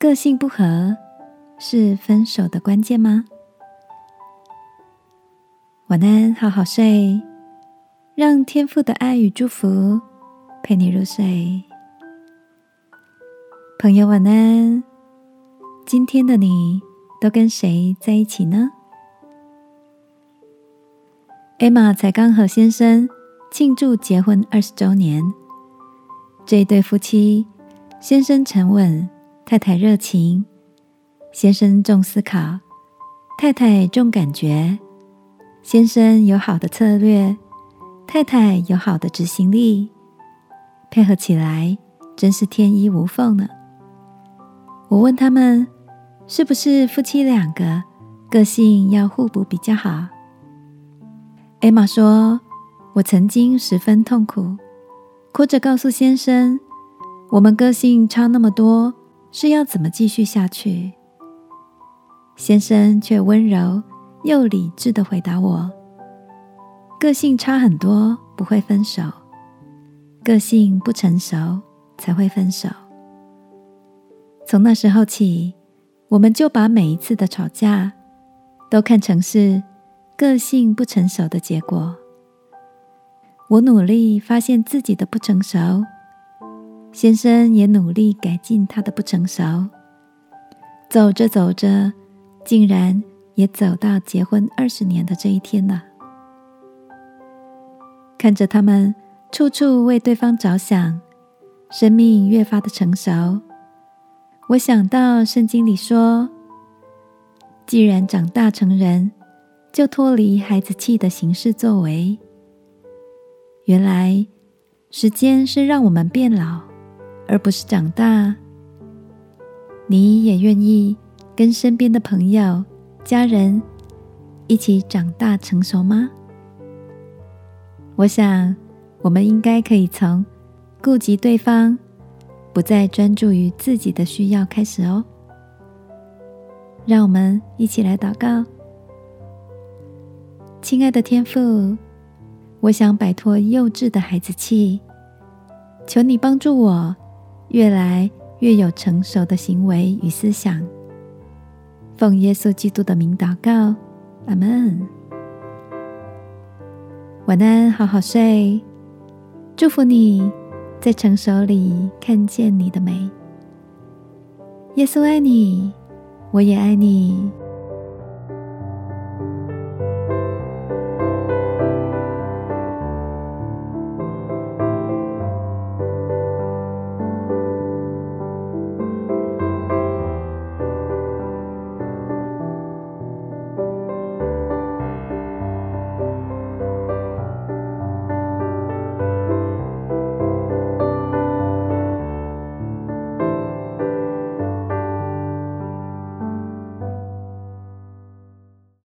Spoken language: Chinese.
个性不合是分手的关键吗？晚安，好好睡，让天赋的爱与祝福陪你入睡。朋友，晚安。今天的你都跟谁在一起呢？艾玛才刚和先生庆祝结婚二十周年。这一对夫妻，先生沉稳，太太热情。先生重思考，太太重感觉。先生有好的策略，太太有好的执行力，配合起来真是天衣无缝呢。我问他们。是不是夫妻两个个性要互补比较好？艾玛说：“我曾经十分痛苦，哭着告诉先生，我们个性差那么多，是要怎么继续下去？”先生却温柔又理智的回答我：“个性差很多不会分手，个性不成熟才会分手。”从那时候起。我们就把每一次的吵架都看成是个性不成熟的结果。我努力发现自己的不成熟，先生也努力改进他的不成熟。走着走着，竟然也走到结婚二十年的这一天了。看着他们处处为对方着想，生命越发的成熟。我想到圣经里说：“既然长大成人，就脱离孩子气的形式作为。”原来时间是让我们变老，而不是长大。你也愿意跟身边的朋友、家人一起长大成熟吗？我想，我们应该可以从顾及对方。不再专注于自己的需要，开始哦。让我们一起来祷告，亲爱的天父，我想摆脱幼稚的孩子气，求你帮助我越来越有成熟的行为与思想。奉耶稣基督的名祷告，阿门。晚安，好好睡，祝福你。在成熟里看见你的美，耶稣爱你，我也爱你。